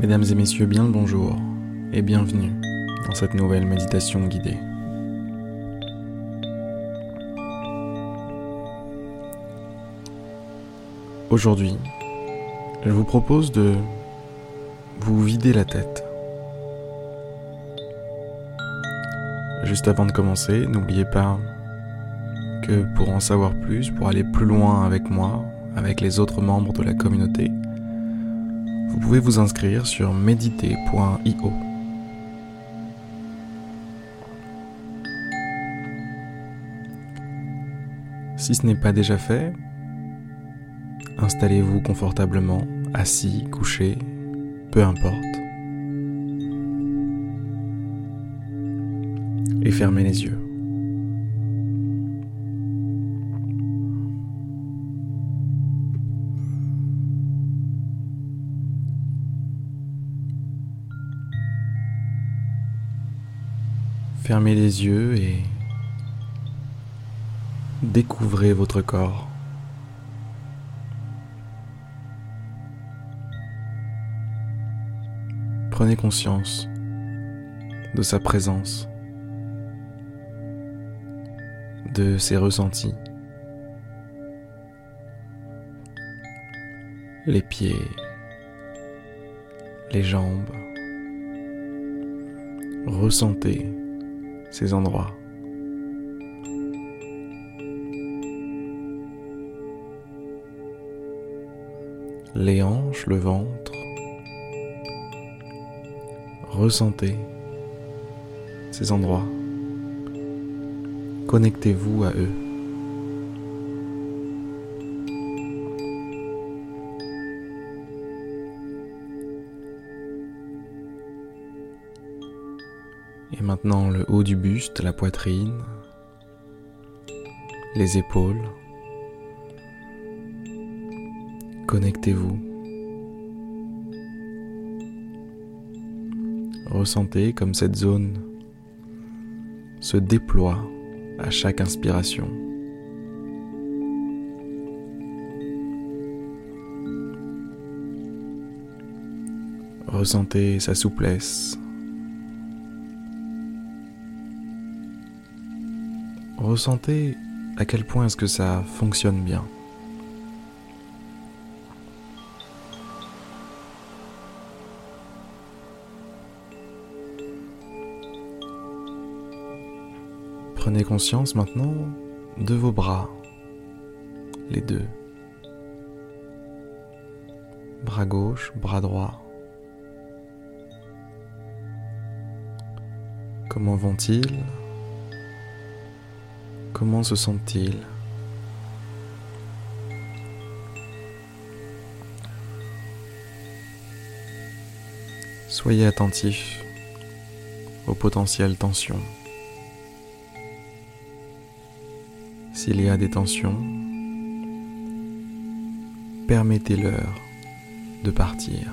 Mesdames et messieurs, bien le bonjour et bienvenue dans cette nouvelle méditation guidée. Aujourd'hui, je vous propose de vous vider la tête. Juste avant de commencer, n'oubliez pas que pour en savoir plus, pour aller plus loin avec moi, avec les autres membres de la communauté, vous pouvez vous inscrire sur méditer.io. Si ce n'est pas déjà fait, installez-vous confortablement, assis, couché, peu importe. Et fermez les yeux. Fermez les yeux et découvrez votre corps. Prenez conscience de sa présence, de ses ressentis. Les pieds, les jambes. Ressentez ces endroits. Les hanches, le ventre. Ressentez ces endroits. Connectez-vous à eux. Maintenant le haut du buste, la poitrine, les épaules. Connectez-vous. Ressentez comme cette zone se déploie à chaque inspiration. Ressentez sa souplesse, ressentez à quel point est-ce que ça fonctionne bien. Prenez conscience maintenant de vos bras, les deux. Bras gauche, bras droit. Comment vont-ils? Comment se sentent-ils Soyez attentif aux potentielles tensions. S'il y a des tensions, permettez-leur de partir.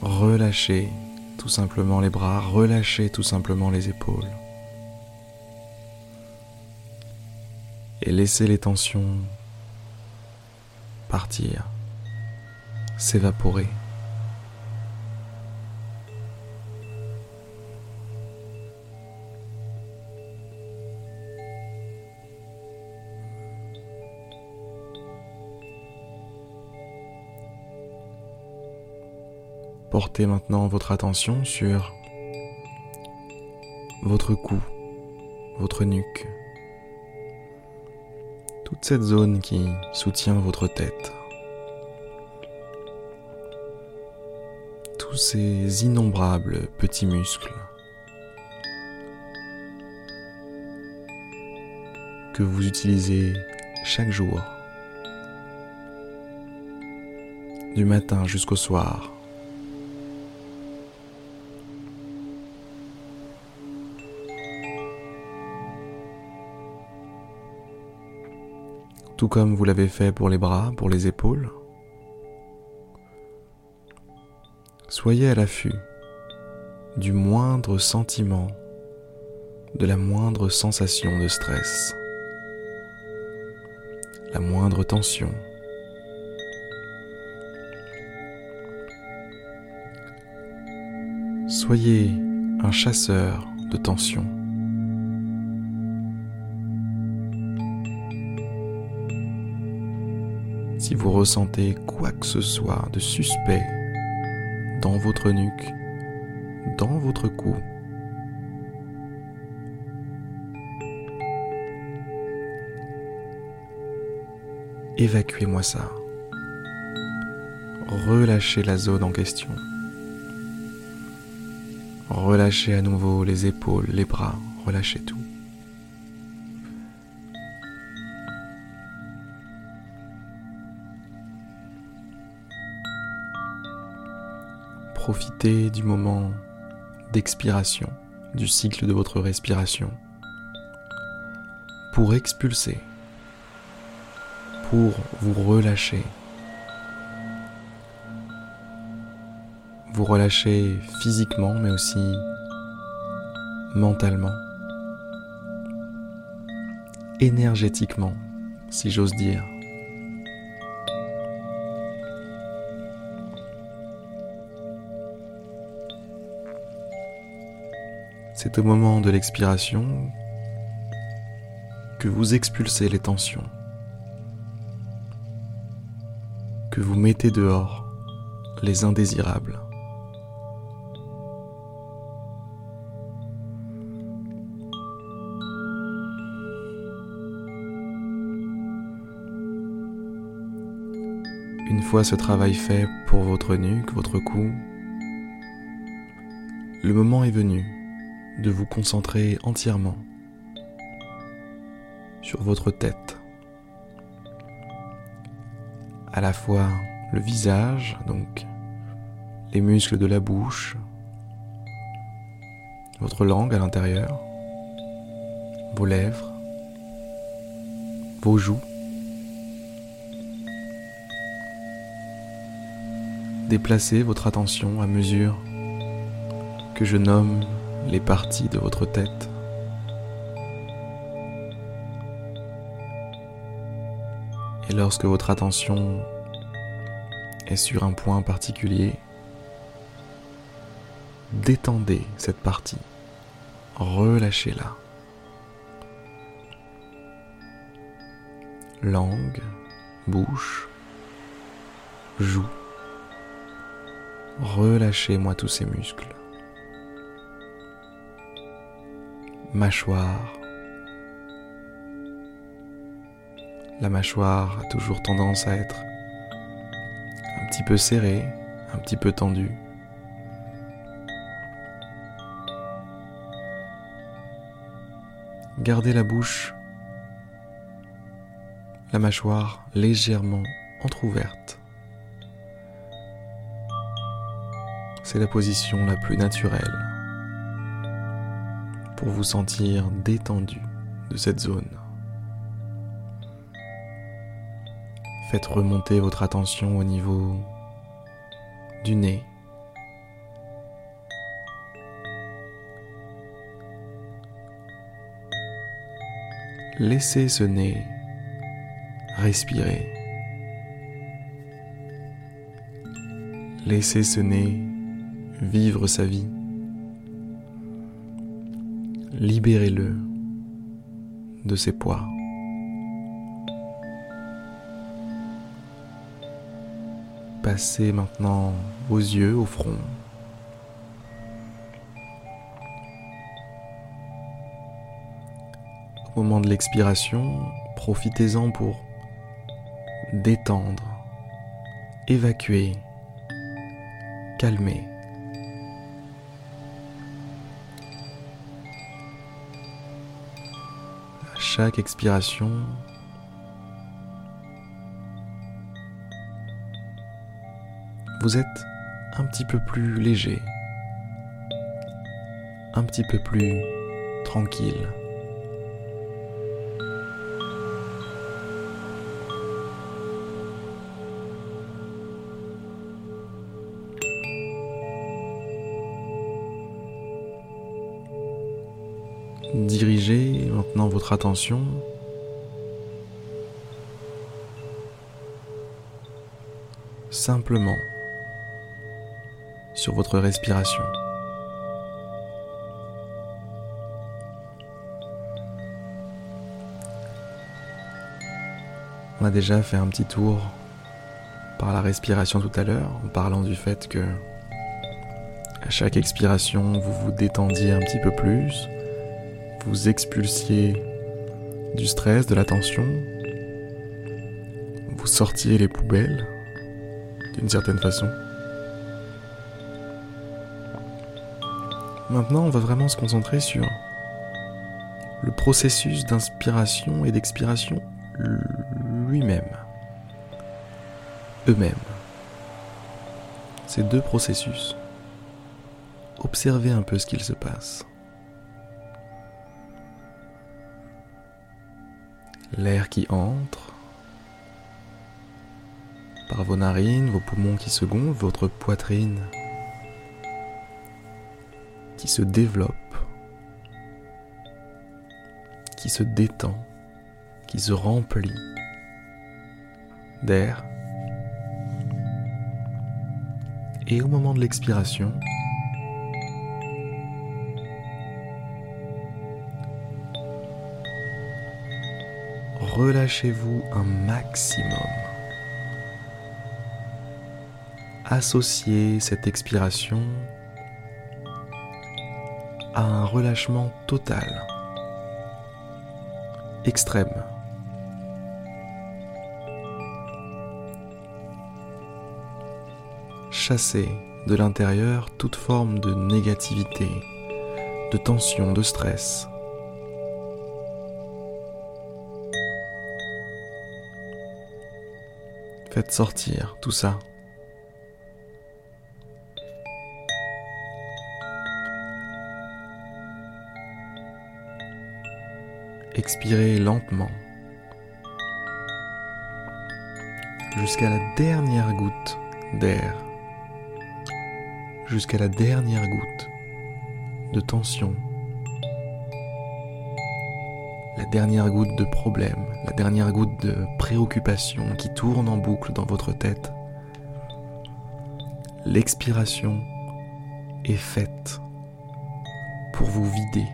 Relâchez tout simplement les bras, relâchez tout simplement les épaules. Et laissez les tensions partir, s'évaporer. Portez maintenant votre attention sur votre cou, votre nuque, toute cette zone qui soutient votre tête. Tous ces innombrables petits muscles que vous utilisez chaque jour, du matin jusqu'au soir. tout comme vous l'avez fait pour les bras, pour les épaules. Soyez à l'affût du moindre sentiment, de la moindre sensation de stress, la moindre tension. Soyez un chasseur de tension. Si vous ressentez quoi que ce soit de suspect dans votre nuque, dans votre cou, évacuez-moi ça. Relâchez la zone en question. Relâchez à nouveau les épaules, les bras, relâchez tout. Profitez du moment d'expiration du cycle de votre respiration pour expulser, pour vous relâcher vous relâchez physiquement mais aussi mentalement, énergétiquement, si j'ose dire. C'est au moment de l'expiration que vous expulsez les tensions, que vous mettez dehors les indésirables. Une fois ce travail fait pour votre nuque, votre cou, le moment est venu de vous concentrer entièrement sur votre tête. À la fois le visage, donc les muscles de la bouche, votre langue à l'intérieur, vos lèvres, vos joues, Déplacez votre attention à mesure que je nomme les parties de votre tête. Et lorsque votre attention est sur un point particulier, détendez cette partie, relâchez-la. Langue, bouche, joue. Relâchez-moi tous ces muscles. Mâchoire. La mâchoire a toujours tendance à être un petit peu serrée, un petit peu tendue. Gardez la bouche, la mâchoire légèrement entr'ouverte. c'est la position la plus naturelle pour vous sentir détendu de cette zone. Faites remonter votre attention au niveau du nez. Laissez ce nez respirer. Laissez ce nez vivre sa vie. Libérez-le de ses poids. Passez maintenant aux yeux, au front. Au moment de l'expiration, profitez-en pour détendre, évacuer, calmer. Chaque expiration, vous êtes un petit peu plus léger, un petit peu plus tranquille. Dirigez maintenant votre attention simplement sur votre respiration. On a déjà fait un petit tour par la respiration tout à l'heure en parlant du fait que à chaque expiration, vous vous détendiez un petit peu plus, vous expulsiez du stress, de la tension, vous sortiez les poubelles d'une certaine façon. Maintenant, on va vraiment se concentrer sur le processus d'inspiration et d'expiration lui-même. Eux-mêmes. Ces deux processus. Observez un peu ce qu'il se passe. L'air qui entre par vos narines, vos poumons qui se gonflent, votre poitrine qui se développe qui se détend, qui se remplit d'air. Et au moment de l'expiration, relâchez-vous un maximum. Associez cette expiration à un relâchement total extrême. Chassez de l'intérieur toute forme de négativité, de tension, de stress. Faites sortir tout ça. Expirez lentement. Jusqu'à la dernière goutte d'air, jusqu'à la dernière goutte de tension, la dernière goutte de problème, la dernière goutte de préoccupation qui tourne en boucle dans votre tête. L'expiration est faite pour vous vider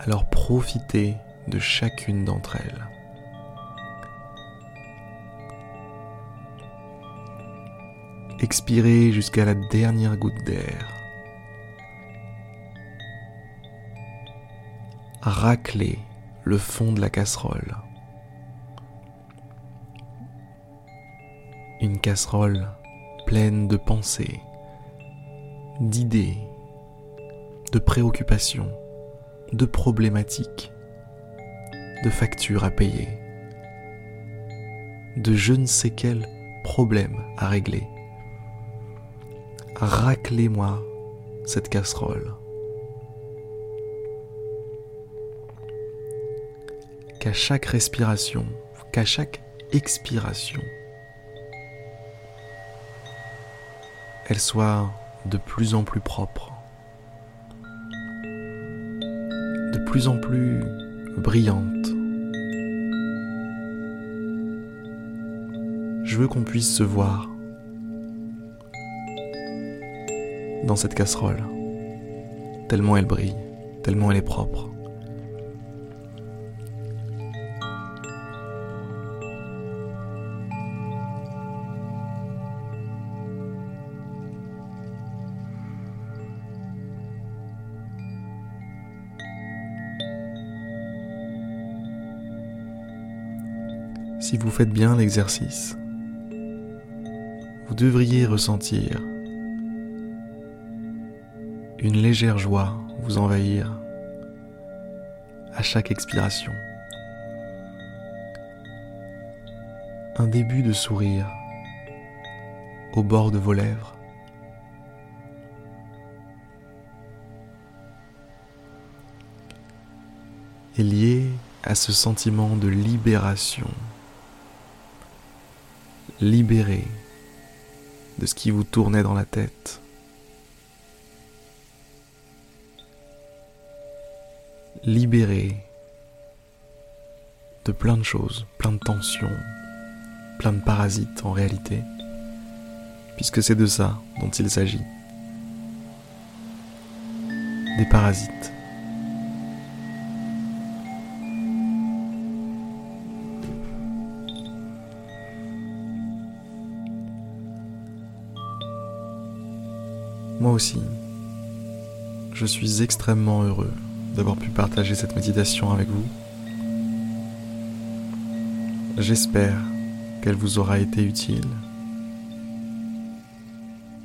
alors profitez de chacune d'entre elles. Expirez jusqu'à la dernière goutte d'air. Raclez le fond de la casserole. Une casserole pleine de pensées, d'idées, de préoccupations de problématiques, de factures à payer, de je ne sais quel problème à régler. Raclez-moi cette casserole. Qu'à chaque respiration, qu'à chaque expiration, elle soit de plus en plus propre, plus en plus brillante. Je veux qu'on puisse se voir dans cette casserole, tellement elle brille, tellement elle est propre. Si vous faites bien l'exercice, vous devriez ressentir une légère joie vous envahir à chaque expiration. Un début de sourire au bord de vos lèvres. est lié à ce sentiment de libération libéré de ce qui vous tournait dans la tête. Libéré de plein de choses, plein de tensions, plein de parasites en réalité, puisque c'est de ça dont il s'agit. Des parasites. Aussi, je suis extrêmement heureux d'avoir pu partager cette méditation avec vous. J'espère qu'elle vous aura été utile,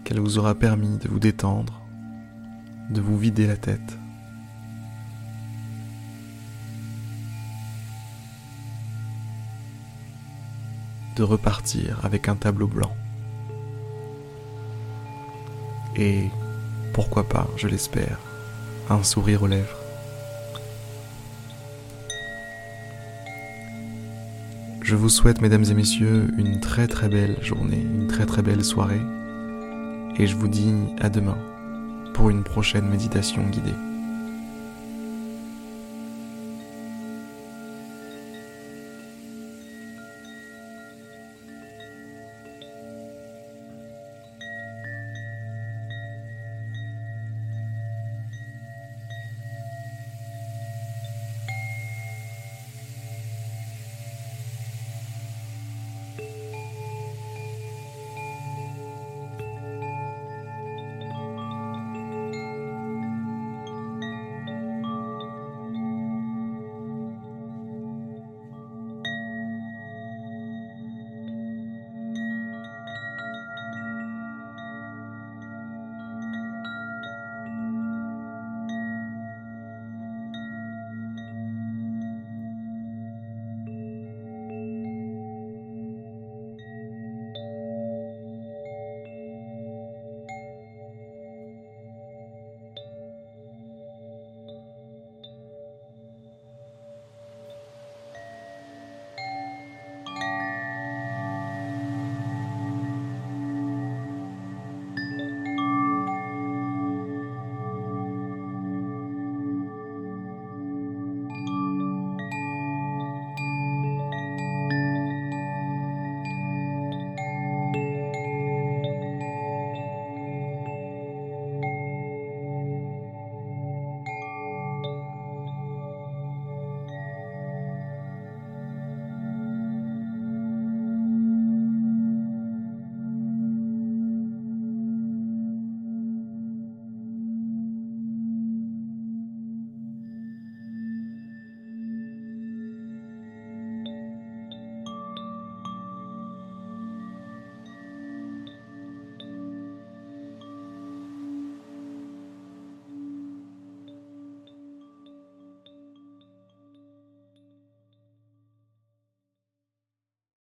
qu'elle vous aura permis de vous détendre, de vous vider la tête. de repartir avec un tableau blanc. Et pourquoi pas, je l'espère, un sourire aux lèvres. Je vous souhaite, mesdames et messieurs, une très très belle journée, une très très belle soirée, et je vous dis à demain pour une prochaine méditation guidée.